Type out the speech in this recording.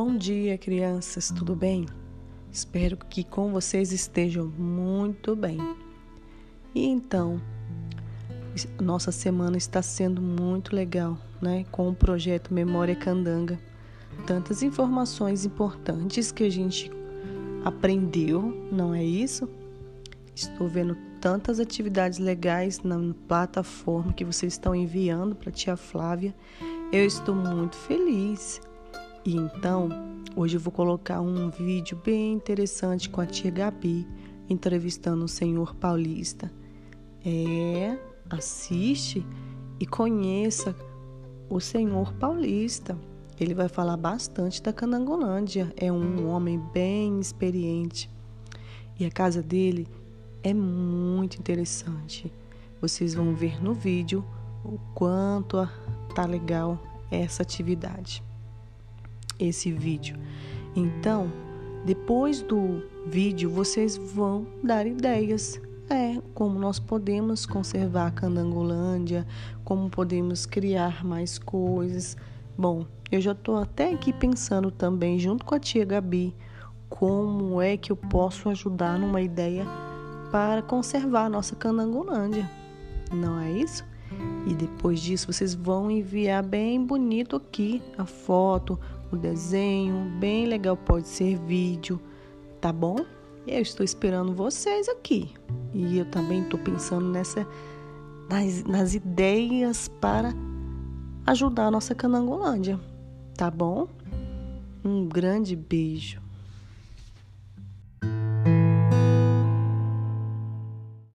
Bom dia, crianças, tudo bem? Espero que com vocês estejam muito bem. E então, nossa semana está sendo muito legal, né? Com o projeto Memória Candanga. Tantas informações importantes que a gente aprendeu, não é isso? Estou vendo tantas atividades legais na plataforma que vocês estão enviando para a tia Flávia. Eu estou muito feliz. E então, hoje eu vou colocar um vídeo bem interessante com a tia Gabi entrevistando o senhor paulista. É, assiste e conheça o senhor paulista. Ele vai falar bastante da Canangolândia. É um homem bem experiente. E a casa dele é muito interessante. Vocês vão ver no vídeo o quanto tá legal essa atividade esse vídeo. Então, depois do vídeo, vocês vão dar ideias. É, como nós podemos conservar a Candangolândia, como podemos criar mais coisas. Bom, eu já estou até aqui pensando também, junto com a tia Gabi, como é que eu posso ajudar numa ideia para conservar a nossa Candangolândia. Não é isso? E depois disso, vocês vão enviar bem bonito aqui a foto, o desenho, bem legal, pode ser vídeo, tá bom? Eu estou esperando vocês aqui. E eu também estou pensando nessa nas, nas ideias para ajudar a nossa Canangolândia, tá bom? Um grande beijo.